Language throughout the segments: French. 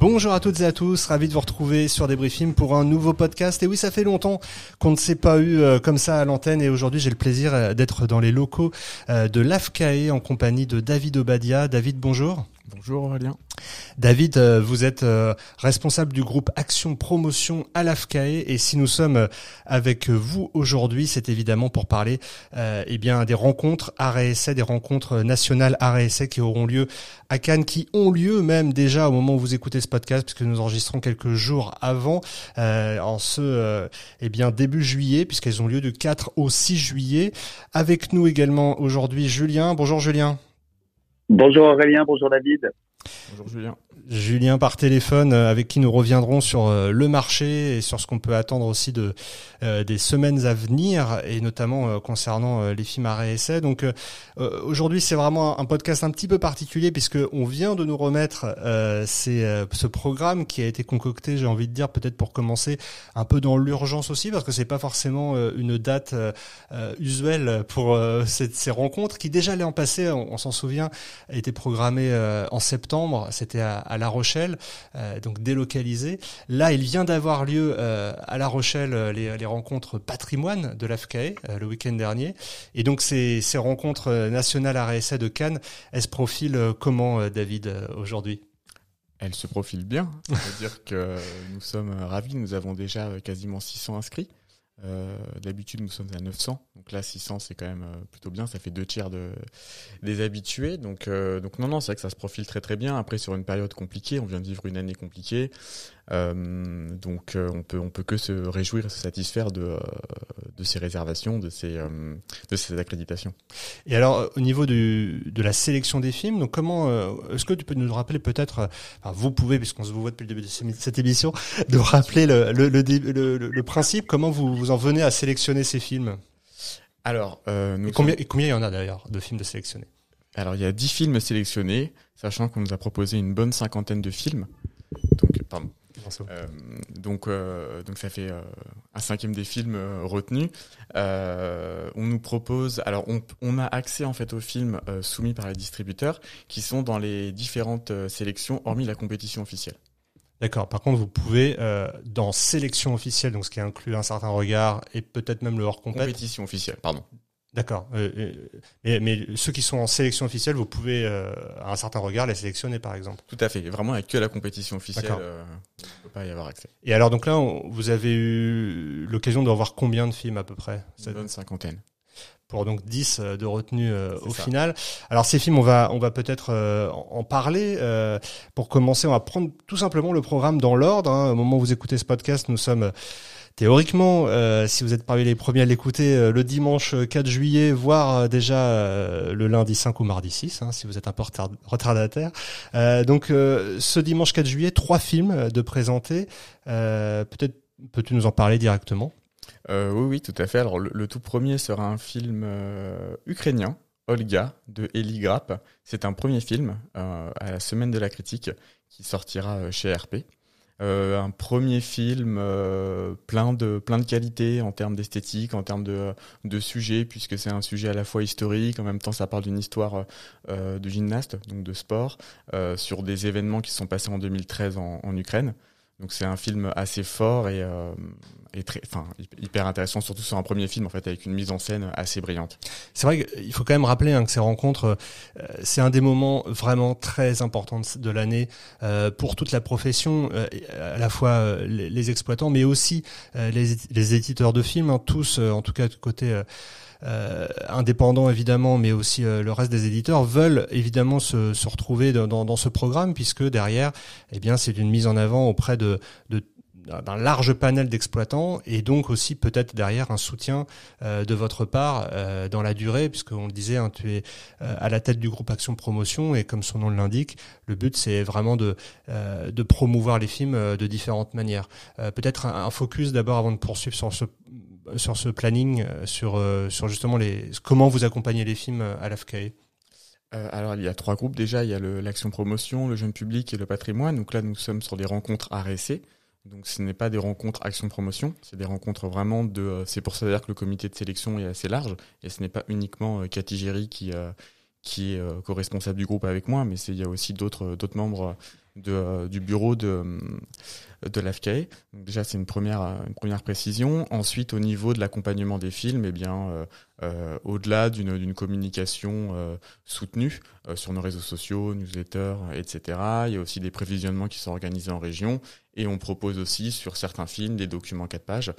Bonjour à toutes et à tous, ravi de vous retrouver sur Débriefing pour un nouveau podcast. Et oui, ça fait longtemps qu'on ne s'est pas eu euh, comme ça à l'antenne et aujourd'hui j'ai le plaisir euh, d'être dans les locaux euh, de l'AFCAE en compagnie de David Obadia. David, bonjour. Bonjour Aurélien. David, euh, vous êtes euh, responsable du groupe Action Promotion à l'AFCAE et si nous sommes euh, avec vous aujourd'hui, c'est évidemment pour parler eh bien des rencontres RSA, des rencontres nationales RSA qui auront lieu à Cannes, qui ont lieu même déjà au moment où vous écoutez ce podcast, puisque nous enregistrons quelques jours avant, en ce eh bien début juillet, puisqu'elles ont lieu du 4 au 6 juillet. Avec nous également aujourd'hui Julien. Bonjour Julien. Bonjour Aurélien, bonjour David. Bonjour Julien. Julien par téléphone euh, avec qui nous reviendrons sur euh, le marché et sur ce qu'on peut attendre aussi de euh, des semaines à venir et notamment concernant les films à essai. Donc aujourd'hui c'est vraiment un podcast un petit peu particulier puisque on vient de nous remettre c'est ce programme qui a été concocté, j'ai envie de dire peut-être pour commencer un peu dans l'urgence aussi parce que c'est pas forcément une date usuelle pour ces, rencontres qui déjà l'an passé, on, s'en souvient, étaient programmées en septembre, c'était à à La Rochelle, euh, donc délocalisé. Là, il vient d'avoir lieu euh, à La Rochelle euh, les, rencontres patrimoine de l'AFCAE le week-end dernier. Et donc ces, ces rencontres nationales RSA de Cannes, elles se profilent comment, David, aujourd'hui? Elles se profilent bien. C'est-à-dire que nous sommes ravis. Nous avons déjà quasiment 600 inscrits. Euh, D'habitude, nous sommes à 900. Donc là, 600, c'est quand même euh, plutôt bien. Ça fait deux tiers de, des habitués. Donc, euh, donc non, non, c'est vrai que ça se profile très très bien. Après, sur une période compliquée, on vient de vivre une année compliquée. Euh, donc euh, on peut on peut que se réjouir et se satisfaire de, euh, de ces réservations, de ces de ces accréditations. Et alors au niveau du, de la sélection des films, donc comment est-ce que tu peux nous rappeler peut-être, enfin, vous pouvez puisqu'on se voit depuis le début de cette émission, de rappeler le le, le, le, principe, comment vous vous en venez à sélectionner ces films? Alors nous et combien, et combien il y en a d'ailleurs de films de sélectionnés? Alors il y a 10 films sélectionnés, sachant qu'on nous a proposé une bonne cinquantaine de films. Donc, pardon, euh, donc, euh, donc ça fait euh, un cinquième des films retenus. on nous propose, alors on, on, a accès en fait aux films soumis par les distributeurs qui sont dans les différentes sélections, hormis la compétition officielle. D'accord. Par contre, vous pouvez dans sélection officielle, donc ce qui inclut un certain regard et peut-être même le hors compétition officielle, pardon. D'accord. Euh, mais, mais, ceux qui sont en sélection officielle, vous pouvez, euh, à un certain regard, les sélectionner, par exemple. Tout à fait. Vraiment, avec que la compétition officielle, euh, on ne peut pas y avoir accès. Et alors, donc là, vous avez eu l'occasion de revoir combien de films à peu près Une bonne cinquantaine. Pour donc 10 de retenue au final. Alors ces films, on va on va peut-être en parler. pour commencer, on va prendre tout simplement le programme dans l'ordre. Hein. Au moment où vous écoutez ce podcast, nous sommes Théoriquement, euh, si vous êtes parmi les premiers à l'écouter euh, le dimanche 4 juillet, voire euh, déjà le lundi 5 ou mardi 6, hein, si vous êtes un peu retardataire. donc ce dimanche 4 juillet, trois films de présenter. Peut-être peux-tu nous en parler directement? Oui, oui, tout à fait. Alors le, tout premier sera un film ukrainien. Olga de Eli Grapp. C'est un premier film à la semaine de la critique qui sortira chez RP. Euh, un premier film euh, plein de plein de qualités en termes d'esthétique, en termes de de sujet, puisque c'est un sujet à la fois historique, en même temps ça parle d'une histoire euh, de gymnaste, donc de sport, sur des événements qui se sont passés en 2013 en, en Ukraine. Donc c'est un film assez fort et, euh, et très, enfin hyper intéressant, surtout sur un premier film en fait avec une mise en scène assez brillante. C'est vrai qu'il faut quand même rappeler hein, que ces rencontres, euh, c'est un des moments vraiment très importants de l'année euh, pour toute la profession, euh, à la fois euh, les, exploitants, mais aussi les, les, éditeurs de films, hein, tous, en tout cas de côté euh, indépendants évidemment, mais aussi euh, le reste des éditeurs veulent évidemment se, retrouver dans, ce programme puisque derrière, eh bien, c'est une mise en avant auprès de, d'un large panel d'exploitants et donc aussi peut-être derrière un soutien euh, de votre part euh, dans la durée puisqu'on le disait hein, tu es à la tête du groupe Action Promotion et comme son nom l'indique le but c'est vraiment de de promouvoir les films de différentes manières. Peut-être un, un, focus d'abord avant de poursuivre sur ce sur ce planning, euh, sur, euh, sur justement les, comment vous accompagnez les films à l'AFCAE? Euh, alors il y a trois groupes déjà, il y a l'action promotion, le jeune public et le patrimoine. Donc là nous sommes sur des rencontres RSC. Donc ce n'est pas des rencontres action promotion, c'est des rencontres vraiment de. C'est pour ça d'ailleurs que le comité de sélection est assez large et ce n'est pas uniquement Cathy Géry qui qui est co-responsable du groupe avec moi, mais il y a aussi d'autres d'autres membres de, du bureau de, de l'AFCAE. déjà, c'est une première, une première précision. Ensuite, au niveau de l'accompagnement des films, eh bien, euh, euh, au-delà d'une, communication euh, soutenue sur nos réseaux sociaux, newsletters, etc., il y a aussi des prévisionnements qui sont organisés en région et on propose aussi sur certains films des documents 4 pages euh,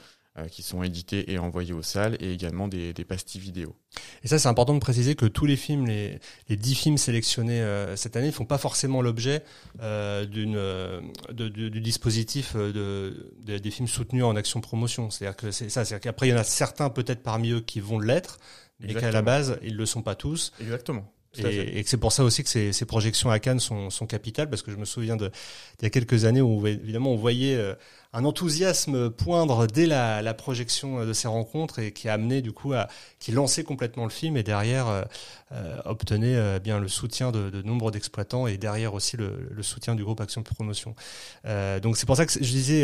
qui sont édités et envoyés aux salles et également des, des pastilles vidéo. Et ça, c'est important de préciser que tous les films, les, les 10 films sélectionnés euh, cette année, ne font pas forcément l'objet euh, d'une, euh, de, du, du, dispositif de, de, des films soutenus en action promotion. C'est-à-dire que c'est ça. C'est-à-dire qu'après, il y en a certains peut-être parmi eux qui vont l'être, mais qu'à la base, ils le sont pas tous. Exactement. Et, et c'est pour ça aussi que ces, ces, projections à Cannes sont, sont capitales, parce que je me souviens de il y a quelques années où évidemment on voyait euh, un enthousiasme poindre dès la, la, projection de ces rencontres et qui a amené du coup à qui lançait complètement le film et derrière euh, euh obtenait euh, bien le soutien de, de nombre d'exploitants et derrière aussi le, le, soutien du groupe Action Promotion. Euh, donc c'est pour ça que je disais,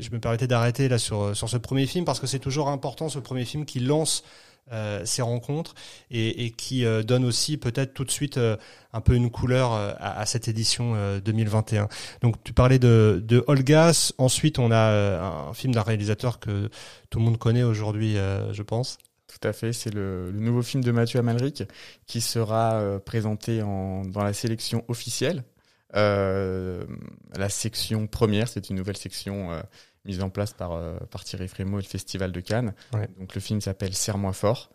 je me permettais d'arrêter là sur sur ce premier film parce que c'est toujours important ce premier film qui lance euh, ces rencontres et, et qui euh, donne aussi peut-être tout de suite euh, un peu une couleur à, à, cette édition 2021. Donc tu parlais de, de Olgas, ensuite on a un film d'un réalisateur que tout le monde connaît aujourd'hui, je pense. Tout à fait, c'est le, le, nouveau film de Mathieu Amalric qui sera présenté en, dans la sélection officielle. la section première, c'est une nouvelle section mise en place par, euh, par Thierry Frémaux et le Festival de Cannes. Ouais. Donc le film s'appelle Serre-moi fort.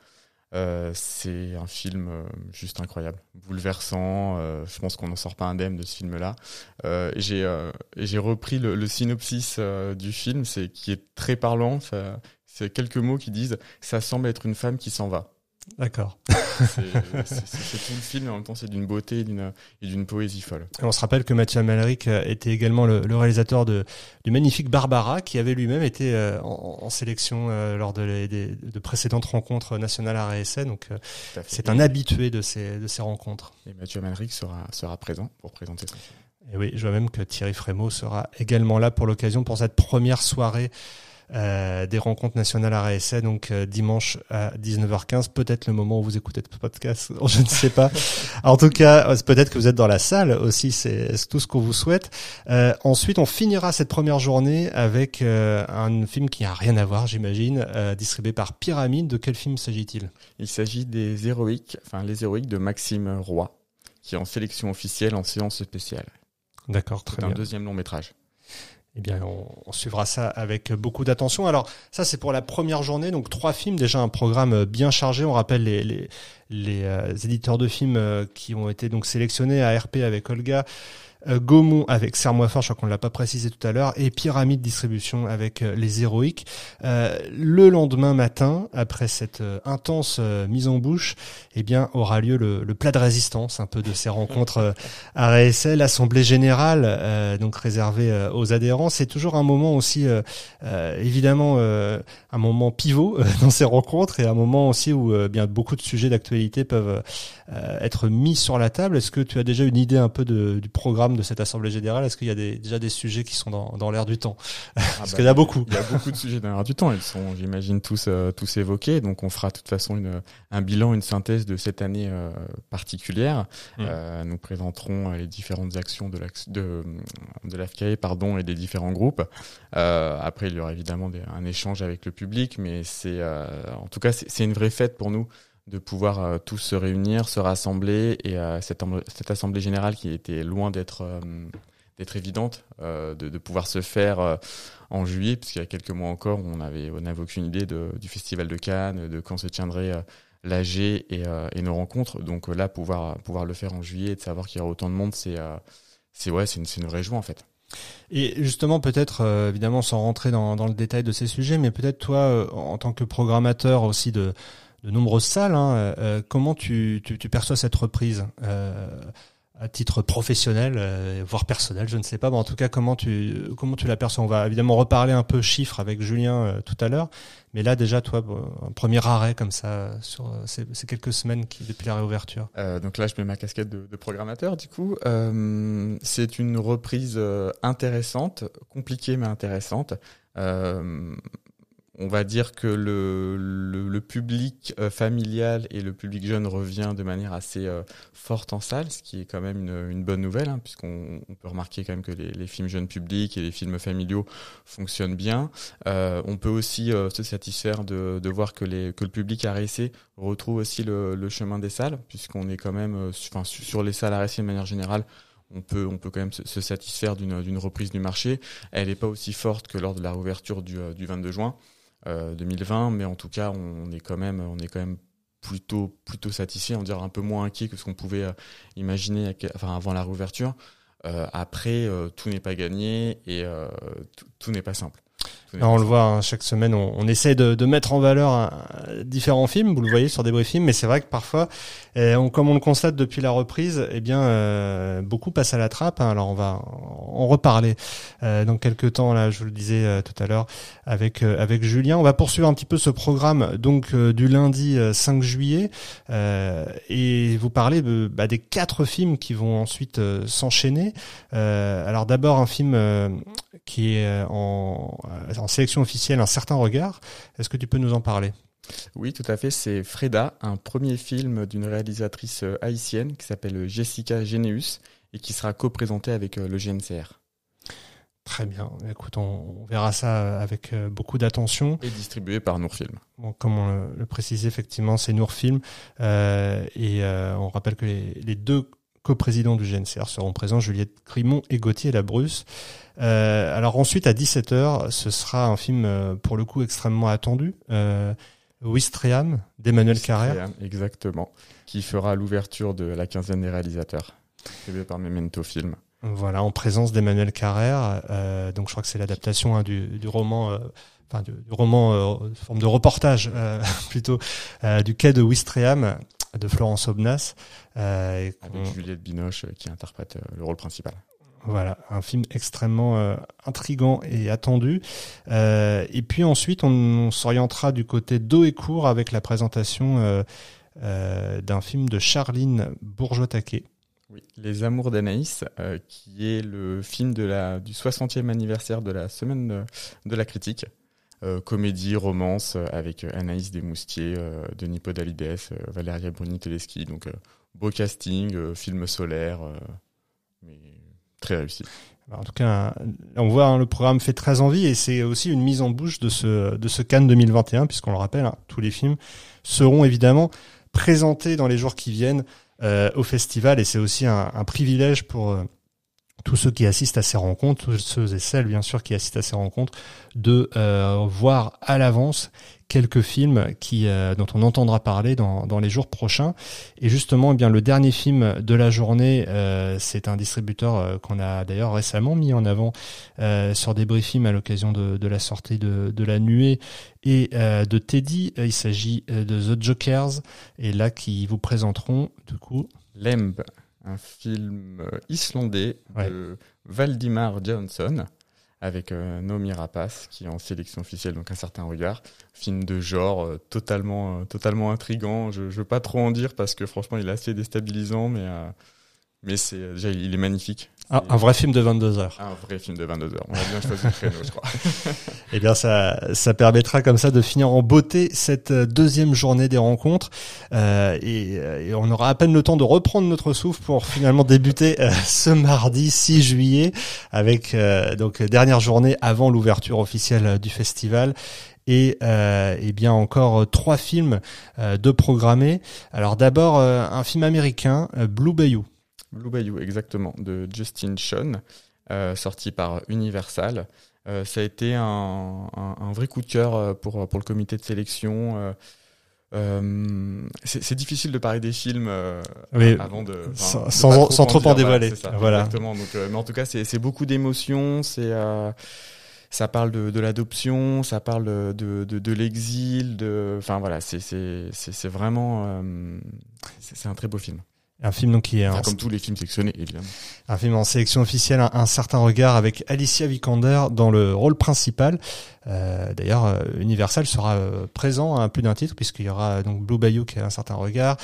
Euh, c'est un film euh, juste incroyable, bouleversant. Euh, je pense qu'on n'en sort pas indemne de ce film-là. Euh, j'ai euh, j'ai repris le, le synopsis du film, c'est qui est très parlant. C'est quelques mots qui disent ça semble être une femme qui s'en va. D'accord. c'est tout le film, en même temps c'est d'une beauté et d'une poésie folle. Et on se rappelle que Mathieu Amalric euh, était également le, le, réalisateur de, du magnifique Barbara, qui avait lui-même été euh, en, en, sélection euh, lors de, les, de, précédentes rencontres nationales à RSA. Donc c'est un habitué de ces, de ces rencontres. Et Mathieu Amalric sera, sera présent pour présenter son film. Et oui, je vois même que Thierry Frémaux sera également là pour l'occasion pour cette première soirée euh, des rencontres nationales à RSA, donc euh, dimanche à 19h15, peut-être le moment où vous écoutez ce podcast, je ne sais pas. en tout cas, euh, peut-être que vous êtes dans la salle aussi, c'est tout ce qu'on vous souhaite. Euh, ensuite, on finira cette première journée avec un film qui n'a rien à voir, j'imagine, distribué par Pyramide. De quel film s'agit-il? Il s'agit des héroïques, enfin les héroïques de Maxime Roy, qui est en sélection officielle en séance spéciale. D'accord, très bien. un deuxième long métrage eh bien, on, suivra ça avec beaucoup d'attention. Alors, ça, c'est pour la première journée. Donc, trois films, déjà un programme bien chargé. On rappelle les, les, les euh, éditeurs de films euh, qui ont été donc sélectionnés à RP avec Olga. Euh, Gaumont avec Serre-moi je crois qu'on l'a pas précisé tout à l'heure, et Pyramide Distribution avec euh, les Héroïques. Euh, le lendemain matin, après cette intense mise en bouche, eh bien aura lieu le, le, plat de résistance, un peu de ces rencontres à RSL, Assemblée générale, donc réservée aux adhérents. C'est toujours un moment aussi, évidemment, un moment pivot dans ces rencontres et un moment aussi où bien beaucoup de sujets d'actualité peuvent être mis sur la table. Est-ce que tu as déjà une idée un peu de, du programme de cette assemblée générale? Est-ce qu'il y a des, déjà des sujets qui sont dans, dans l'air du temps? Ah Parce bah, qu'il y a beaucoup. Il y a beaucoup de sujets dans l'air du temps. Ils sont, j'imagine, tous euh, tous évoqués. Donc, on fera de toute façon une, un bilan, une synthèse de cette année euh, particulière. Mmh. Euh, nous présenterons les différentes actions de de de l'AFCAE, pardon, et des différents groupes. Après, il y aura évidemment des, un échange avec le public, mais c'est, en tout cas, c'est une vraie fête pour nous de pouvoir euh, tous se réunir, se rassembler et euh, cette, cette, assemblée générale qui était loin d'être euh, d'être évidente, de, de, pouvoir se faire en juillet, puisqu'il y a quelques mois encore, on avait on n'avait aucune idée de, du festival de Cannes, de quand se tiendrait l'AG et, et, nos rencontres. Donc là, pouvoir pouvoir le faire en juillet et de savoir qu'il y aura autant de monde, c'est c'est ouais, c'est une, une vraie joie en fait. Et justement, peut-être, euh, évidemment, sans rentrer dans, dans, le détail de ces sujets, mais peut-être toi, euh, en tant que programmateur aussi de, de nombreuses salles. Hein. Euh, euh, comment tu, perçois cette reprise euh, à titre professionnel, euh, voire personnel, je ne sais pas, mais en tout cas, comment tu comment tu l'aperçois On va évidemment reparler un peu chiffres avec Julien tout à l'heure, mais là déjà, toi, un premier arrêt comme ça sur ces, ces quelques semaines qui depuis la réouverture. donc là, je mets ma casquette de, de programmateur. Du coup, c'est une reprise intéressante, compliquée mais intéressante on va dire que le, public euh, familial et le public jeune revient de manière assez euh, forte en salle, ce qui est quand même une, bonne nouvelle, hein, puisqu'on peut remarquer quand même que les, films jeunes publics et les films familiaux fonctionnent bien. Euh, on peut aussi se satisfaire de, voir que, les, que le public RSC retrouve aussi le, chemin des salles, puisqu'on est quand même sur les salles à de manière générale on peut, on peut quand même se, satisfaire d'une reprise du marché. Elle n'est pas aussi forte que lors de la réouverture du, du 22 juin. 2020, euh, mais en tout cas, on est quand même, on est quand même plutôt plutôt satisfait, on dirait un peu moins inquiet que ce qu'on pouvait euh, imaginer avant la réouverture. Euh, après, tout n'est pas gagné et tout n'est pas simple on le voit hein, chaque semaine, on, on essaie de, de, mettre en valeur hein, différents films. Vous le voyez sur des briefings, mais c'est vrai que parfois, eh, on, comme on le constate depuis la reprise, eh bien, euh, beaucoup passent à la trappe. Hein. Alors, on va en reparler euh, dans quelques temps. Là, je vous le disais euh, tout à l'heure avec avec Julien. On va poursuivre un petit peu ce programme donc du lundi 5 juillet et vous parler bah, des quatre films qui vont ensuite s'enchaîner. alors, d'abord un film qui est en en sélection officielle un certain regard. Est-ce que tu peux nous en parler? Oui, tout à fait. C'est Freda, un premier film d'une réalisatrice euh, haïtienne qui s'appelle Jessica Généus et qui sera co-présenté avec euh, le GNCR. Très bien. Écoute, on, verra ça avec euh, beaucoup d'attention. Et distribué par Nourfilm. Bon, comme on le, précisait, effectivement, c'est Nourfilm. Euh, et on rappelle que les, les deux co-présidents du GNCR seront présents, Juliette Grimont et Gauthier Labrusse. Euh, alors ensuite, à 17h, ce sera un film, euh, pour le coup, extrêmement attendu. Euh, Wistreham d'Emmanuel Carrère. Exactement. Qui fera l'ouverture de la quinzaine des réalisateurs. Prévu par Memento Film. Voilà, en présence d'Emmanuel Carrère. Euh, donc je crois que c'est l'adaptation hein, du, du, roman, euh, enfin du, du roman euh, forme de reportage plutôt du quai de Wistreham de Florence Obnas. Avec Juliette Binoche qui interprète le rôle principal. Voilà, un film extrêmement euh, intrigant et attendu. Euh, et puis ensuite, on, s'orientera du côté d'eau et court avec la présentation euh, d'un film de Charline Bourgeois-Taquet. Oui, Les Amours d'Anaïs, qui est le film de la, du 60e anniversaire de la Semaine de, la Critique. Comédie, romance, avec Anaïs Desmoustiers, Denis Podalides, Valéria Bruni-Teleski. Donc, beau casting, film solaire. mais Très réussi. En tout cas, on voit hein, le programme fait très envie et c'est aussi une mise en bouche de ce de ce Cannes 2021 puisqu'on le rappelle, hein, tous les films seront évidemment présentés dans les jours qui viennent euh, au festival et c'est aussi un, privilège pour euh, tous ceux qui assistent à ces rencontres, tous ceux et celles bien sûr qui assistent à ces rencontres, de euh, voir à l'avance quelques films qui euh, dont on entendra parler dans, les jours prochains. Et justement, eh bien le dernier film de la journée, euh, c'est un distributeur qu'on a d'ailleurs récemment mis en avant sur des briefings à l'occasion de, de, la sortie de, de La Nuée et de Teddy. Il s'agit de The Jokers et là qui vous présenteront du coup Lemb, un film islandais de Valdimar Johnson avec euh, Naomi Rapace qui est en sélection officielle, donc un certain regard. Film de genre euh, totalement, euh, totalement intrigant. Je, je veux pas trop en dire parce que franchement il est assez déstabilisant, mais mais c'est déjà il est magnifique. Ah, un vrai film de 22 heures. Un vrai film de 22 heures. On a bien choisi le créneau, je crois. eh bien, ça, ça permettra comme ça de finir en beauté cette euh, deuxième journée des rencontres. Euh, et, et, on aura à peine le temps de reprendre notre souffle pour finalement débuter euh, ce mardi 6 juillet avec euh, donc dernière journée avant l'ouverture officielle du festival et, euh, et, bien encore trois films de programmés. Alors d'abord un film américain, Blue Bayou. Blue Bayou, exactement, de Justin Sean, euh, sorti par Universal. Euh, ça a été un, un, vrai coup de cœur euh, pour, pour le comité de sélection. Euh, c'est difficile de parler des films avant de sans, sans, sans trop, en dévoiler. voilà. Exactement. Donc, mais en tout cas, c'est beaucoup d'émotions. C'est ça parle de, de l'adoption, ça parle de, de, de l'exil, de, enfin voilà, c'est c'est vraiment c'est un très beau film. Un film donc qui est enfin, comme tous les films sélectionnés évidemment. Un film en sélection officielle, un, certain regard avec Alicia Vikander dans le rôle principal. Euh, D'ailleurs, euh, Universal sera euh, présent à plus d'un titre puisqu'il y aura donc Blue Bayou qui a un certain regard.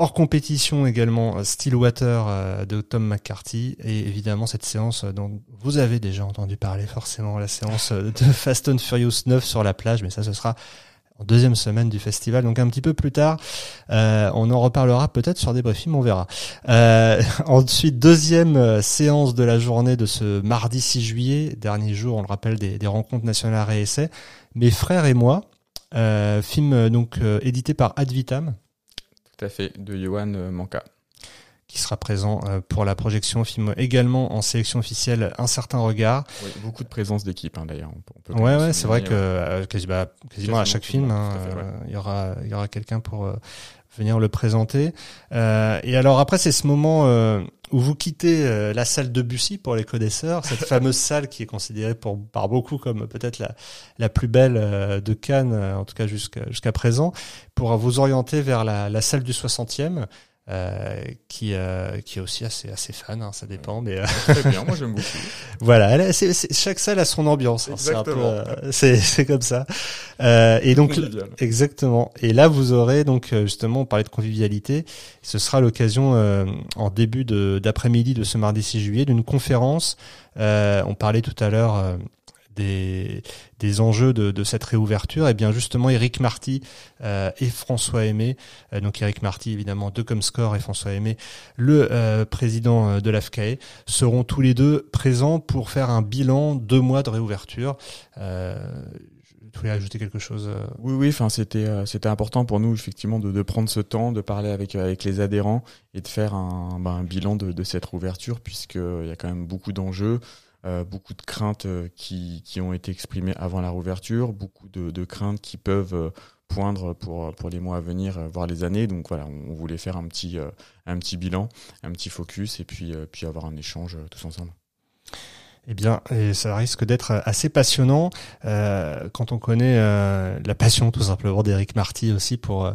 Hors compétition également, Stillwater de Tom McCarthy et évidemment cette séance dont vous avez déjà entendu parler forcément, la séance de Fast and Furious 9 sur la plage, mais ça ce sera deuxième semaine du festival, donc un petit peu plus tard. Euh, on en reparlera peut-être sur des briefings, on verra. Euh, ensuite, deuxième séance de la journée de ce mardi 6 juillet, dernier jour, on le rappelle, des, des rencontres nationales et essais. Mes frères et moi, euh, film donc édité par Advitam. Tout à fait, de Johan Manka qui sera présent euh, pour la projection film également en sélection officielle Un certain regard. Oui, beaucoup de présence d'équipe hein, d'ailleurs. ouais, ouais, c'est vrai que euh, bah, quasiment, à chaque film, hein, euh, il y aura, il y aura quelqu'un pour venir le présenter. et alors après, c'est ce moment où vous quittez la salle de Bussy pour les connaisseurs, cette fameuse salle qui est considérée pour, par beaucoup comme peut-être la, la plus belle de Cannes, en tout cas jusqu'à jusqu'à présent, pour vous orienter vers la, la salle du 60e. Euh, qui euh, qui est aussi assez assez fan, hein, ça dépend, mais euh, très bien, moi j'aime beaucoup. voilà, elle, chaque salle a son ambiance, hein, c'est un peu, c'est c'est comme ça. et donc exactement. Et là vous aurez donc justement on parlait de convivialité, ce sera l'occasion en début de d'après-midi de ce mardi 6 juillet d'une conférence. on parlait tout à l'heure des, des enjeux de, de, cette réouverture, et eh bien justement Eric Marty euh, et François Aimé, euh, donc Eric Marty évidemment de Comscore et François Aimé, le euh, président de l'AFCAE, seront tous les deux présents pour faire un bilan deux mois de réouverture. tu voulais ajouter quelque chose Oui, oui. Enfin, c'était c'était important pour nous effectivement de, de, prendre ce temps, de parler avec avec les adhérents et de faire un, ben, un bilan de, de cette réouverture puisqu'il y a quand même beaucoup d'enjeux. Euh, beaucoup de craintes euh, qui, qui, ont été exprimées avant la rouverture, beaucoup de, de craintes qui peuvent euh, poindre pour, pour les mois à venir, voire les années. Donc voilà, on, voulait faire un petit, un petit bilan, un petit focus et puis, puis avoir un échange tous ensemble. Eh bien, et ça risque d'être assez passionnant euh, quand on connaît euh, la passion tout simplement d'Eric Marty aussi pour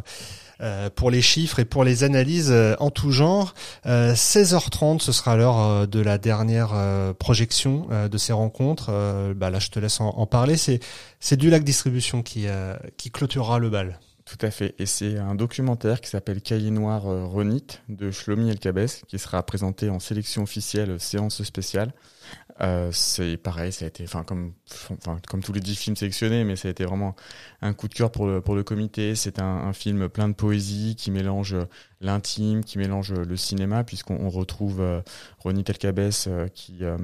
pour les chiffres et pour les analyses euh, en tout genre. 16h30, euh, ce sera l'heure de la dernière projection de ces rencontres. bah là, je te laisse en, parler. C'est c'est du lac distribution qui qui clôturera le bal. Tout à fait. Et c'est un documentaire qui s'appelle Cahier noir Renit de Shlomi Elkabes qui sera présenté en sélection officielle séance spéciale. Euh, c'est pareil, ça a été, enfin comme, enfin comme tous les dix films sélectionnés, mais ça a été vraiment un coup de cœur pour le pour le comité. C'est un, un, film plein de poésie qui mélange l'intime, qui mélange le cinéma, puisqu'on retrouve euh, Ronnie Telkabes euh, qui, euh,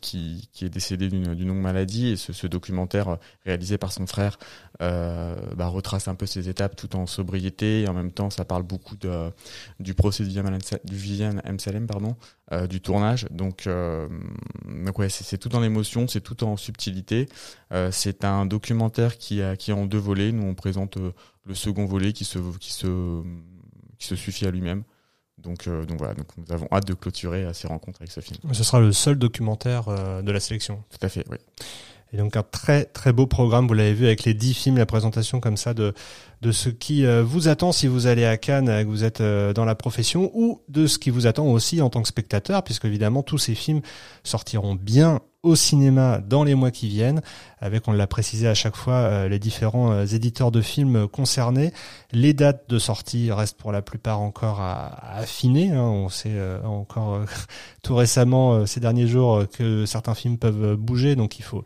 qui qui est décédé d'une longue maladie. Et ce, ce, documentaire réalisé par son frère euh, bah, retrace un peu ses étapes tout en sobriété. Et en même temps ça parle beaucoup de du procès du Viviane M. Salem pardon du tournage donc donc ouais, c'est tout dans l'émotion, c'est tout en subtilité. Euh, c'est un documentaire qui a qui est en deux volets. Nous on présente euh, le second volet qui se qui se qui se suffit à lui-même. Donc, euh, donc voilà, donc nous avons hâte de clôturer ces rencontres avec ce film. Ce sera le seul documentaire de la sélection. Tout à fait, oui. Et donc un très très beau programme, vous l'avez vu avec les dix films, la présentation comme ça de de ce qui euh, vous attend si vous allez à Cannes, que vous êtes euh, dans la profession, ou de ce qui vous attend aussi en tant que spectateur, puisque évidemment tous ces films sortiront bien au cinéma dans les mois qui viennent, avec, on l'a précisé à chaque fois, euh, les différents éditeurs de films concernés. Les dates de sortie restent pour la plupart encore à, affiner. Hein. On sait encore tout récemment, ces derniers jours, que certains films peuvent bouger, donc il faut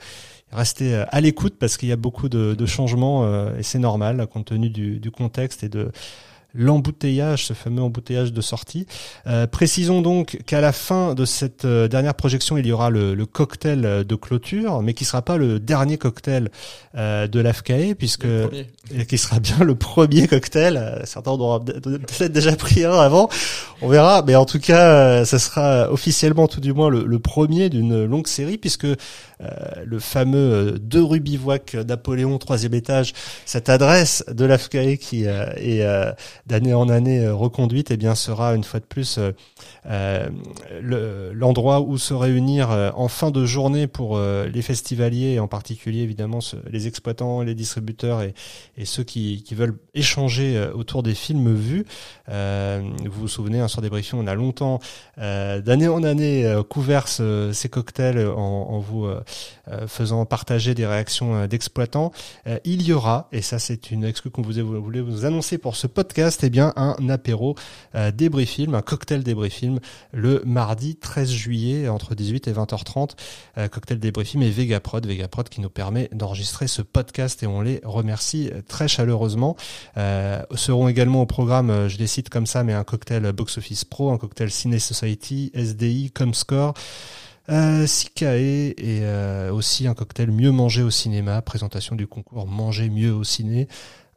rester euh, à l'écoute parce qu'il y a beaucoup de, changements euh, et c'est normal compte tenu du contexte et de l'embouteillage, ce fameux embouteillage de sortie. Euh, précisons donc qu'à la fin de cette euh, dernière projection, il y aura le, le, cocktail de clôture, mais qui sera pas le dernier cocktail euh, de l'AFCAE, puisque qui sera bien le premier cocktail. Certains auront peut-être déjà pris un avant, on verra, mais en tout cas, ça sera officiellement tout du moins le, le premier d'une longue série, puisque le fameux de Rubivoic Napoléon troisième étage, cette adresse de l'AFCAE qui est d'année en année euh, reconduite, eh bien sera une fois de plus euh, euh, l'endroit où se réunir en fin de journée pour les festivaliers, et en particulier évidemment les exploitants, les distributeurs et, ceux qui, qui, veulent échanger autour des films vus. vous vous souvenez, hein, sur des briefings, on a longtemps, d'année en année, couvert ces cocktails en, en vous faisant partager des réactions d'exploitants. il y aura, et ça c'est une excuse qu'on voulait vous annoncer pour ce podcast, podcast, eh bien un apéro euh, débris film, un cocktail débris film le mardi 13 juillet entre 18 et 20h30. Euh, cocktail débris film et Vegaprod, Vegaprod qui nous permet d'enregistrer ce podcast et on les remercie très chaleureusement. Euh, seront également au programme, euh, je les cite comme ça, mais un cocktail Box Office Pro, un cocktail Ciné Society, SDI, Comscore. Euh, Sikae et euh, aussi un cocktail Mieux manger au cinéma, présentation du concours Manger mieux au ciné,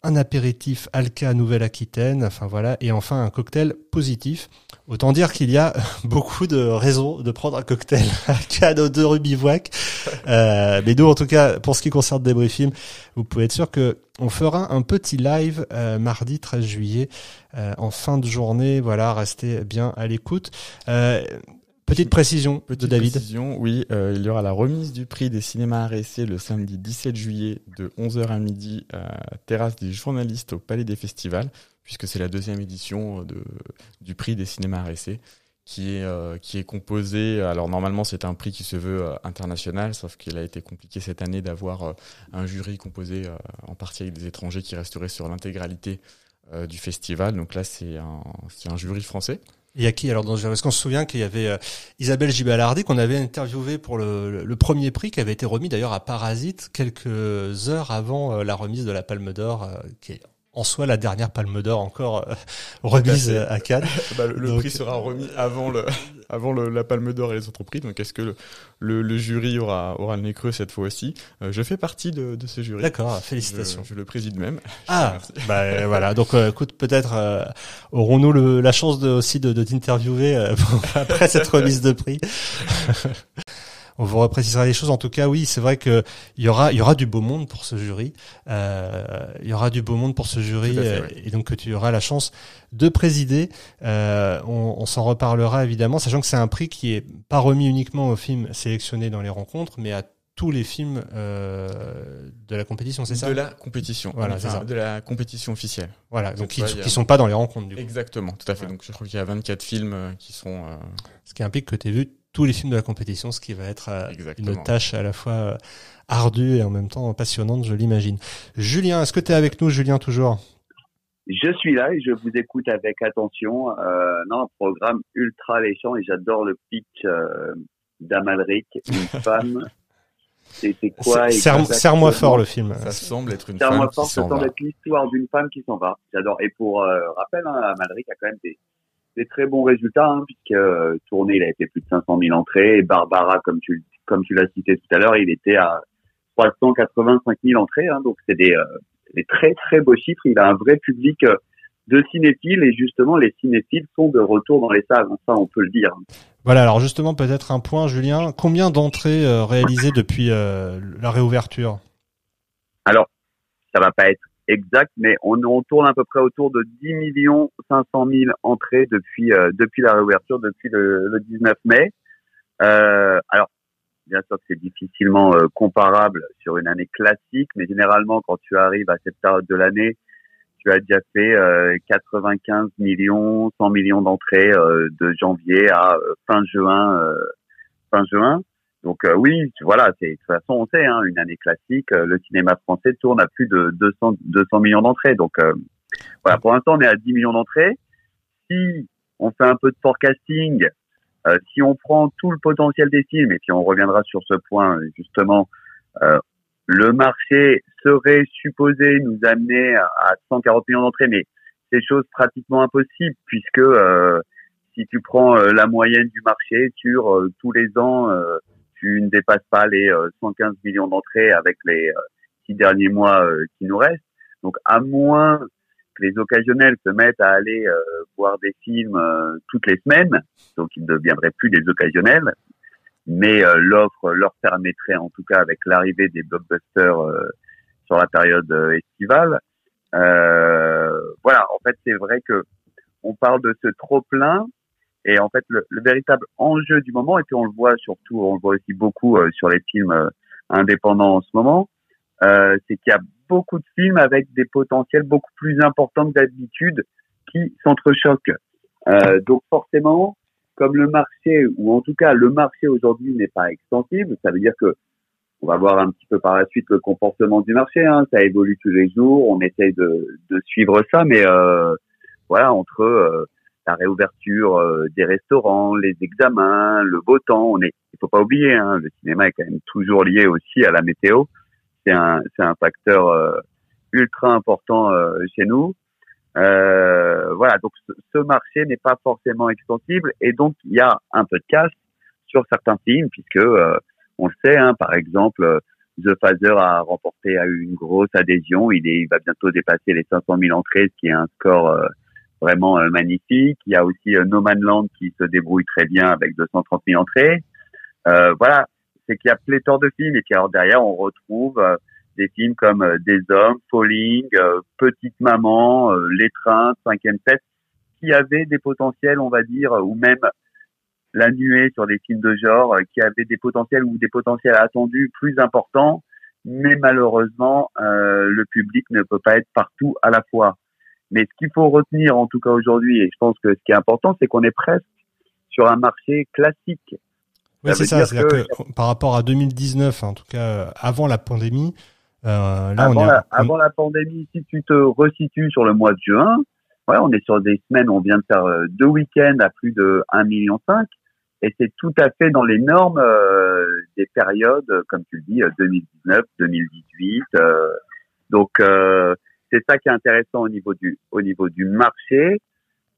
un apéritif Alka Nouvelle-Aquitaine, enfin voilà, et enfin un cocktail positif. Autant dire qu'il y a beaucoup de raisons de prendre un cocktail Alka de Rubivouac. Euh, mais nous, en tout cas, pour ce qui concerne Débris Film, vous pouvez être sûr que on fera un petit live euh, mardi 13 juillet euh, en fin de journée. Voilà, restez bien à l'écoute. Euh, Petite précision Petite de David. Précision, oui, euh, il y aura la remise du prix des cinémas RSC le samedi 17 juillet de 11h à midi à terrasse des journalistes au Palais des Festivals, puisque c'est la deuxième édition de, du prix des cinémas RSC qui est euh, qui est composé. Alors normalement c'est un prix qui se veut euh, international, sauf qu'il a été compliqué cette année d'avoir euh, un jury composé euh, en partie avec des étrangers qui resteraient sur l'intégralité euh, du festival. Donc là c'est un c'est un jury français. Il y a qui alors dans ce Parce qu'on se souvient qu'il y avait euh, Isabelle Gibalardi qu'on avait interviewé pour le premier prix qui avait été remis d'ailleurs à Parasite quelques heures avant euh, la remise de la Palme d'Or, euh, qui est en soi la dernière Palme d'Or encore euh, remise à Cannes. bah, le, prix sera remis avant le avant le, la Palme d'Or et les autres prix. Donc est-ce que le, le, le jury aura aura le nez creux cette fois aussi euh, Je fais partie de, de ce jury. D'accord, félicitations. je le préside même. Ah, bah euh, voilà. Donc, euh, écoute, peut-être euh, aurons-nous la chance de, aussi de, de t'interviewer euh, après cette remise de prix. On vous reprécisera les choses. En tout cas, oui, c'est vrai que il y aura, il y aura du beau monde pour ce jury. Euh, il y aura du beau monde pour ce jury, fait, euh, oui. et donc que tu auras la chance de présider. Euh, on on s'en reparlera évidemment, sachant que c'est un prix qui est pas remis uniquement aux films sélectionnés dans les rencontres, mais à tous les films euh, de la compétition, c'est ça? De la compétition. Voilà, Enfin, c'est ça. de la compétition officielle. Voilà, donc qui, a- qui sont pas dans les rencontres du coup. Exactement, tout à fait. Ouais. Donc je crois qu'il y a 24 films euh, qui sont euh, Ce qui implique que tu aies vu tous les films de la compétition, ce qui va être euh, exactement. une tâche à la fois euh, ardue et en même temps passionnante, je l'imagine. Julien, est-ce que tu es avec nous, Julien, toujours? Je suis là et je vous écoute avec attention. Euh, non, un programme ultra alléchant et j'adore le pitch euh, d'Amalric, une femme. C'est c'est quoi Serre- Serre-moi fort le film. Ça semble être une Serre-moi femme fort, ça semble être l'histoire d'une femme qui s'en va. J'adore. Et pour euh, rappel, hein, Amalric a quand même des, des très bons résultats, hein, puisque euh, tourné, il a été plus de 500 000 entrées. Et Barbara, comme tu, comme tu l'as cité tout à l'heure, il était à 385 000 entrées. Hein, donc c'est des, euh, des très très beaux chiffres. Il a un vrai public euh, de cinéphiles et justement les cinéphiles sont de retour dans les salles. hein, ça, on peut le dire. Voilà, alors justement, peut-être un point, Julien. Combien d'entrées euh, réalisées depuis euh, la réouverture? Alors, ça va pas être exact, mais on, on tourne à peu près autour de 10 millions 500 000 entrées depuis euh, depuis la réouverture, depuis le, le 19 mai. Euh, alors, bien sûr que c'est difficilement euh, comparable sur une année classique, mais généralement, quand tu arrives à cette période de l'année, tu as déjà fait euh, 95 millions, 100 millions d'entrées euh, de janvier à euh, fin juin, euh, fin juin. Donc euh, oui, voilà, c'est de toute façon on sait, hein, une année classique, euh, le cinéma français tourne à plus de 200 200 millions d'entrées. Donc euh, voilà, pour l'instant on est à 10 millions d'entrées. Si on fait un peu de forecasting, euh, si on prend tout le potentiel des films et puis on reviendra sur ce point justement, euh, le marché serait supposé nous amener à 140 millions d'entrées, mais c'est chose pratiquement impossible puisque euh, si tu prends la moyenne du marché sur tous les ans, tu ne dépasses pas les euh, 115 millions d'entrées avec les euh, six derniers mois euh, qui nous restent. Donc, à moins que les occasionnels se mettent à aller euh, voir des films euh, toutes les semaines, donc ils ne deviendraient plus des occasionnels, mais euh, l'offre leur permettrait, en tout cas avec l'arrivée des blockbusters euh, sur la période euh, estivale. Euh, voilà, en fait, c'est vrai que on parle de ce trop plein et en fait, le, le, véritable enjeu du moment, et puis on le voit surtout, on le voit aussi beaucoup euh, sur les films euh, indépendants en ce moment, euh, c'est qu'il y a beaucoup de films avec des potentiels beaucoup plus importants que d'habitude qui s'entrechoquent. Donc forcément, comme le marché, ou en tout cas le marché aujourd'hui n'est pas extensible, ça veut dire que on va voir un petit peu par la suite le comportement du marché. Hein, ça évolue tous les jours, on essaye de, suivre ça, mais voilà, entre la réouverture des restaurants, les examens, le beau temps, on est, il faut pas oublier, hein, le cinéma est quand même toujours lié aussi à la météo. C'est un, facteur ultra important chez nous. Euh, voilà, donc ce, marché n'est pas forcément extensible et donc il y a un peu de casse sur certains films puisque euh, on le sait, hein, par exemple, The Phaser a remporté a eu une grosse adhésion, il, va bientôt dépasser les 500 000 entrées, ce qui est un score euh, vraiment magnifique. Il y a aussi No Man Land qui se débrouille très bien avec 230 000 entrées. voilà, c'est qu'il y a pléthore de films et puis derrière on retrouve des films comme euh, Des Hommes, Falling, euh, Petite Maman, euh, Les Trains, Cinquième Fête, qui avaient des potentiels, on va dire, ou même La Nuée sur des films de genre, qui avaient des potentiels ou des potentiels attendus plus importants, mais malheureusement, le public ne peut pas être partout à la fois. Mais ce qu'il faut retenir, en tout cas aujourd'hui, et je pense que ce qui est important, c'est qu'on est presque sur un marché classique. Oui, c'est ça. C'est-à-dire que... par rapport à 2019, en tout cas avant la pandémie, euh, là, avant, on la, avant la pandémie, si tu te resitues sur le mois de juin, ouais, on est sur des semaines, on vient de faire euh, deux week-ends à plus de 1,5 million et c'est tout à fait dans les normes euh, des périodes, comme tu le dis, 2019, 2018. Euh, donc c'est ça qui est intéressant au niveau du au niveau du marché.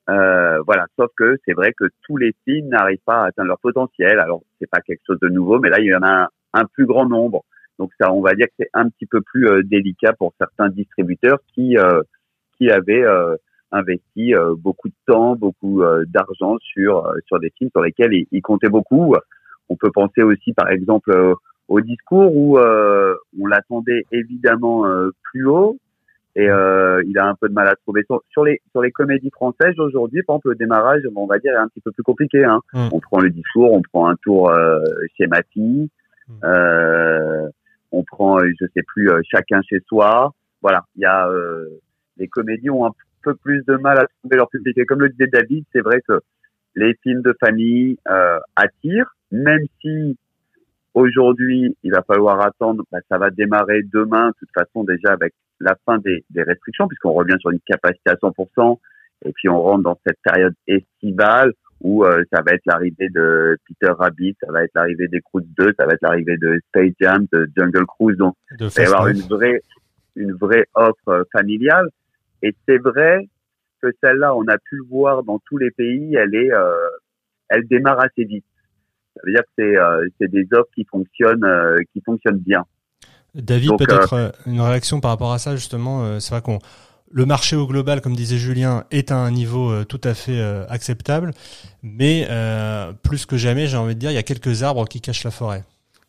voilà, sauf que c'est vrai que tous les films n'arrivent pas à atteindre leur potentiel. Alors c'est pas quelque chose de nouveau, mais là il y en a un plus grand nombre. Donc ça, on va dire que c'est un petit peu plus euh, délicat pour certains distributeurs qui euh, qui avaient euh, investi beaucoup de temps, beaucoup d'argent sur sur des films sur lesquels ils, comptaient beaucoup. On peut penser aussi, par exemple, au discours où on l'attendait évidemment plus haut et il a un peu de mal à trouver sur, les sur les comédies françaises aujourd'hui par exemple le démarrage on va dire est un petit peu plus compliqué hein. Mmh. on prend le discours on prend un tour euh, chez Mappy mmh. euh, on prend, euh, je sais plus, euh, chacun chez soi. Voilà, il y a euh, les comédies ont un peu plus de mal à trouver leur public. Et comme le disait David, c'est vrai que les films de famille attirent, même si aujourd'hui il va falloir attendre, bah, ça va démarrer demain, de toute façon déjà avec la fin des, des restrictions, puisqu'on revient sur une capacité à 100%, et puis on rentre dans cette période estivale où euh, ça va être l'arrivée de Peter Rabbit, ça va être l'arrivée des Cruise 2, ça va être l'arrivée de Space Jam, de Jungle Cruise. Donc, il va y avoir une vraie, une vraie offre euh, familiale. Et c'est vrai que celle-là, on a pu le voir dans tous les pays, elle est, euh, elle démarre assez vite. Ça veut dire que c'est, euh, c'est des offres qui fonctionnent, qui fonctionnent bien. David, peut-être une réaction par rapport à ça justement. c'est vrai qu'on le marché au global, comme disait Julien, est à un niveau euh, tout à fait euh, acceptable, mais euh, plus que jamais, j'ai envie de dire, il y a quelques arbres qui cachent la forêt.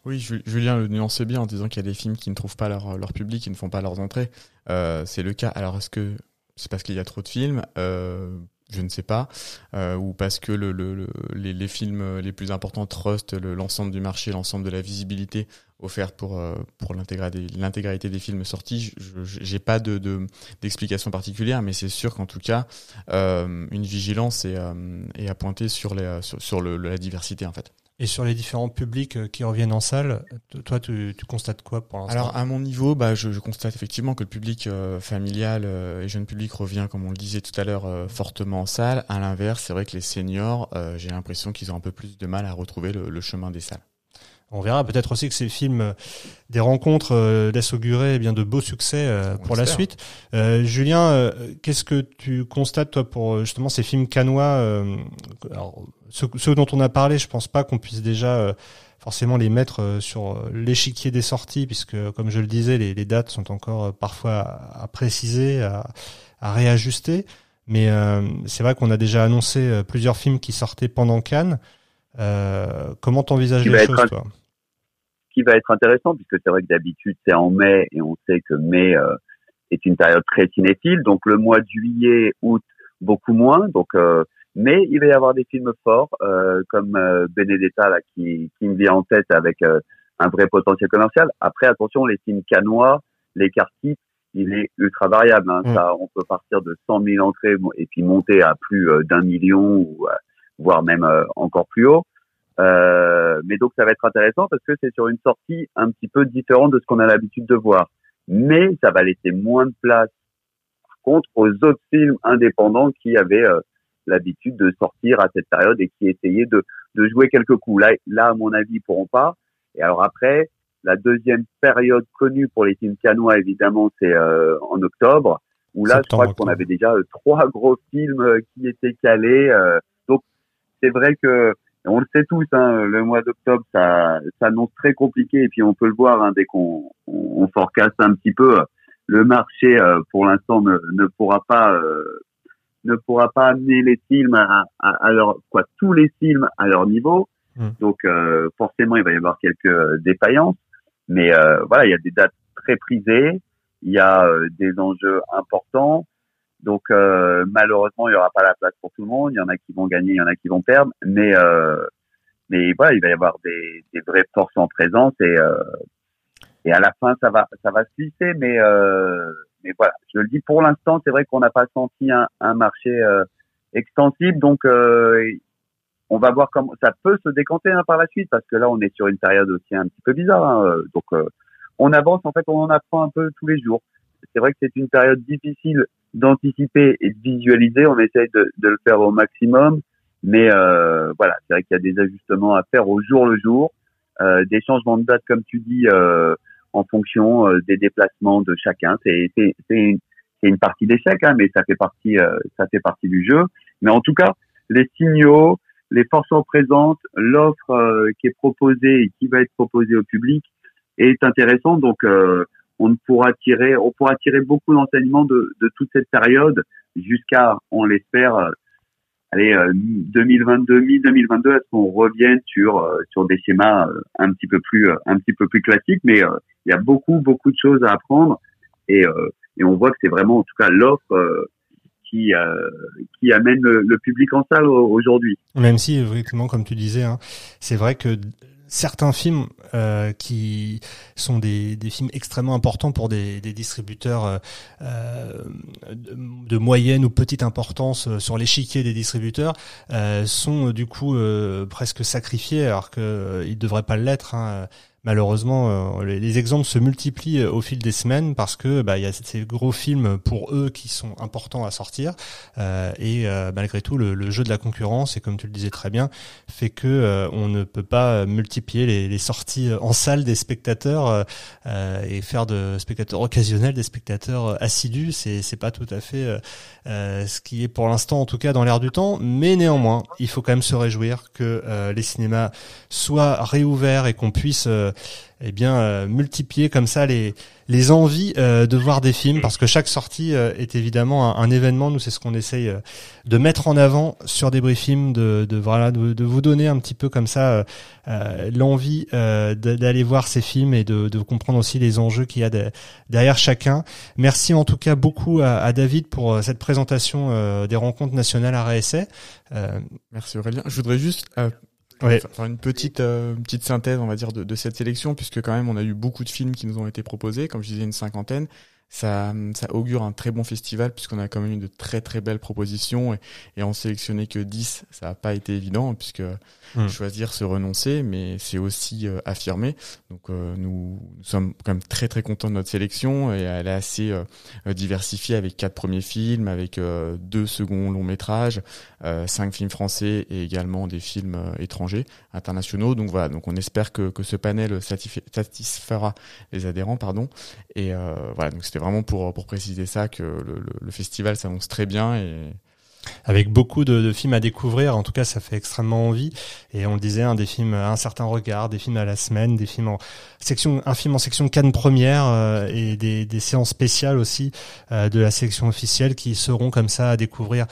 Oui, Julien le nuançait bien en disant qu'il y a des films qui ne trouvent pas leur, leur public, qui ne font pas leurs entrées. c'est le cas. Alors, est-ce que c'est parce qu'il y a trop de films? Je ne sais pas, euh, ou parce que le, le, les, les, films les plus importants trustent l'ensemble du marché, l'ensemble de la visibilité offerte pour euh, pour l'intégralité des films sortis. J'ai pas de d'explication particulière, mais c'est sûr qu'en tout cas, euh, une vigilance est, euh, est à pointer sur les sur, sur le, la diversité en fait. Et sur les différents publics euh, qui reviennent en salle, toi, tu, tu constates quoi pour l'instant? Alors, à mon niveau, bah, je, je, constate effectivement que le public euh, familial euh, et jeune public revient, comme on le disait tout à l'heure, fortement en salle. À l'inverse, c'est vrai que les seniors, j'ai l'impression qu'ils ont un peu plus de mal à retrouver le, le chemin des salles. On verra peut-être aussi que ces films des rencontres laissent augurer eh bien de beaux succès pour la suite. Euh, Julien, qu'est-ce que tu constates toi pour justement ces films canois alors, ceux, dont on a parlé, je pense pas qu'on puisse déjà euh, forcément les mettre euh, sur euh, l'échiquier des sorties, puisque comme je le disais, les, dates sont encore parfois à, préciser, à, réajuster. Mais c'est vrai qu'on a déjà annoncé plusieurs films qui sortaient pendant Cannes. comment t'envisages les choses, toi? Qui va être intéressant, puisque c'est vrai que d'habitude c'est en mai et on sait que mai est une période très cinéphile, donc le mois de juillet, août, beaucoup moins. Donc mais il va y avoir des films forts euh, comme euh, Benedetta là, qui, qui me vient en tête avec euh, un vrai potentiel commercial. Après, attention, les films canois, les types, il est ultra variable. Hein. Mm. Ça, on peut partir de 100 000 entrées et puis monter à plus euh, d'un million ou voire même encore plus haut. Mais donc ça va être intéressant parce que c'est sur une sortie un petit peu différente de ce qu'on a l'habitude de voir. Mais ça va laisser moins de place contre aux autres films indépendants qui avaient l'habitude de sortir à cette période et qui essayaient de, de jouer quelques coups. Là, là, à mon avis, ils pourront pas. Et alors après, la deuxième période connue pour les films canois, évidemment, c'est euh, en octobre, où là, je crois qu'on avait déjà euh, trois gros films euh, qui étaient calés. donc, c'est vrai que on le sait tous, hein, le mois d'octobre, ça, ça annonce très compliqué. Et puis, on peut le voir hein, dès qu'on on, forecast un petit peu. Le marché, pour l'instant, ne, ne pourra pas ne pourra pas amener les films à, à, leur quoi tous les films à leur niveau. Hmm. Donc forcément, il va y avoir quelques défaillances. Mais euh, voilà, il y a des dates très prisées, il y a euh, des enjeux importants. Donc euh, malheureusement, il n'y aura pas la place pour tout le monde. Il y en a qui vont gagner, il y en a qui vont perdre. Mais mais voilà, il va y avoir des, des vraies forces en présence et et à la fin, ça va ça va se lisser. Mais mais voilà, je le dis pour l'instant, c'est vrai qu'on n'a pas senti un, un marché extensible. Donc on va voir comment ça peut se décanter hein, par la suite parce que là on est sur une période aussi un petit peu bizarre. Hein, donc euh, on avance en fait, on en apprend un peu tous les jours. C'est vrai que c'est une période difficile d'anticiper et de visualiser. On essaye de, le faire au maximum, mais euh, voilà, c'est vrai qu'il y a des ajustements à faire au jour le jour, euh, des changements de date comme tu dis en fonction des déplacements de chacun. C'est une, une partie d'échec, hein, mais ça fait partie ça fait partie du jeu. Mais en tout cas, les signaux, les forces en présente, l'offre euh, qui est proposée et qui va être proposée au public est intéressante. Donc, euh, on pourra tirer, on pourra tirer beaucoup d'enseignements de, toute cette période jusqu'à, on l'espère, euh, allez, 2022, mi-2022, est-ce qu'on revienne sur sur des schémas un petit peu plus un petit peu plus classiques. Mais il y a beaucoup beaucoup de choses à apprendre et et on voit que c'est vraiment en tout cas l'offre qui, euh, qui amène le, public en salle aujourd'hui. Même si, effectivement, comme tu disais, hein, c'est vrai que certains films euh, qui sont des, films extrêmement importants pour des, distributeurs euh, euh de, moyenne ou petite importance sur l'échiquier des distributeurs sont du coup presque sacrifiés alors qu'ils ne devraient pas l'être. Hein malheureusement, euh, les, exemples se multiplient euh, au fil des semaines parce que bah, il y a ces gros films pour eux qui sont importants à sortir euh, et malgré tout, le, jeu de la concurrence et comme tu le disais très bien, fait que on ne peut pas multiplier les, sorties en salle des spectateurs et faire de spectateurs occasionnels des spectateurs assidus. C'est c'est pas tout à fait ce qui est pour l'instant en tout cas dans l'air du temps, mais néanmoins, il faut quand même se réjouir que les cinémas soient réouverts et qu'on puisse eh bien euh, multiplier comme ça les les envies euh, de voir des films parce que chaque sortie euh, est évidemment un, événement. Nous c'est ce qu'on essaye de mettre en avant sur des briefings de, de voilà de, vous donner un petit peu comme ça l'envie d'aller voir ces films et de, de comprendre aussi les enjeux qu'il y a derrière chacun. Merci en tout cas beaucoup à, à David pour cette présentation des rencontres nationales à RSA merci Aurélien. Je voudrais juste Faire une petite euh, petite synthèse, on va dire, de, de, cette sélection, puisque quand même on a eu beaucoup de films qui nous ont été proposés, comme je disais une cinquantaine ça, ça augure un très bon festival puisqu'on a quand même eu de très très belles propositions et, et en sélectionner que 10, ça n'a pas été évident puisque hmm. choisir se renoncer, mais c'est aussi euh, affirmer. Donc euh, nous, nous, sommes quand même très très contents de notre sélection et elle est assez euh, diversifiée avec quatre premiers films, avec deux seconds longs métrages, cinq films français et également des films étrangers, internationaux. Donc voilà, donc on espère que, que ce panel satisfera les adhérents, pardon. Et voilà, donc c'était vraiment pour, pour préciser ça que le, le, festival s'annonce très bien et avec beaucoup de, de, films à découvrir. En tout cas, ça fait extrêmement envie. Et on le disait, hein, des films à un certain regard, des films à la semaine, des films en section, un film en section Cannes première euh, et des, des, séances spéciales aussi euh, de la section officielle qui seront comme ça à découvrir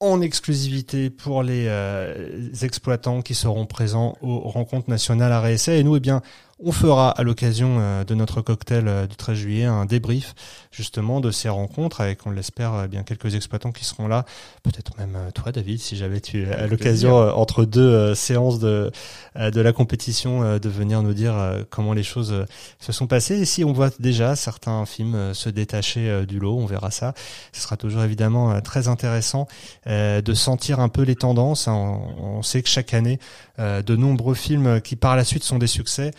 en exclusivité pour les euh, exploitants qui seront présents aux rencontres nationales à RSA. Et nous, eh bien, on fera à l'occasion euh, de notre cocktail euh, du 13 juillet un débrief justement de ces rencontres avec, on l'espère, euh, bien quelques exploitants qui seront là. Peut-être même toi, David, si j'avais tu à l'occasion entre deux séances de de la compétition de venir nous dire comment les choses se sont passées. Et si on voit déjà certains films se détacher du lot, on verra ça. Ce sera toujours évidemment très intéressant de sentir un peu les tendances. On sait que chaque année, de nombreux films qui par la suite sont des succès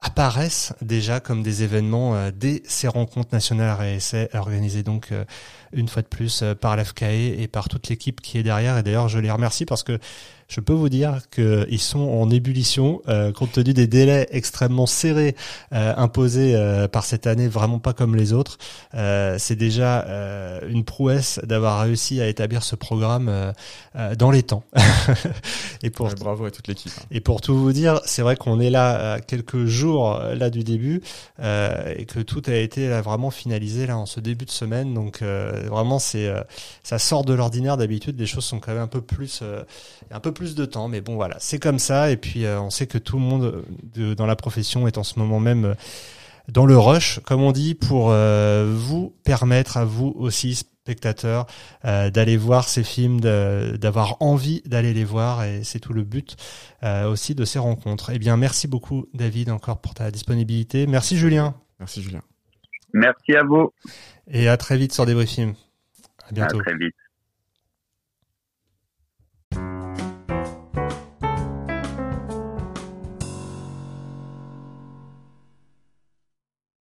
apparaissent déjà comme des événements dès ces rencontres nationales à essais organisées donc une fois de plus par l'FKE et par toute l'équipe qui est derrière. Et d'ailleurs, je les remercie parce que je peux vous dire qu'ils sont en ébullition, euh, compte tenu des délais extrêmement serrés euh, imposés euh, par cette année, vraiment pas comme les autres. c'est déjà une prouesse d'avoir réussi à établir ce programme dans les temps. et pour bravo à toute l'équipe. Hein. Et pour tout vous dire, c'est vrai qu'on est là à quelques jours là du début et que tout a été là, vraiment finalisé là en ce début de semaine. Donc vraiment, c'est ça sort de l'ordinaire. D'habitude, les choses sont quand même un peu plus un peu plus de temps, mais bon voilà, c'est comme ça. Et puis euh, on sait que tout le monde de, dans la profession est en ce moment même euh, dans le rush, comme on dit, pour euh, vous permettre à vous aussi spectateurs d'aller voir ces films, d'avoir envie d'aller les voir, et c'est tout le but aussi de ces rencontres. Eh bien, merci beaucoup David encore pour ta disponibilité. Merci Julien. Merci Julien. Merci à vous. Et à très vite sur Débriefing. À bientôt. À très vite.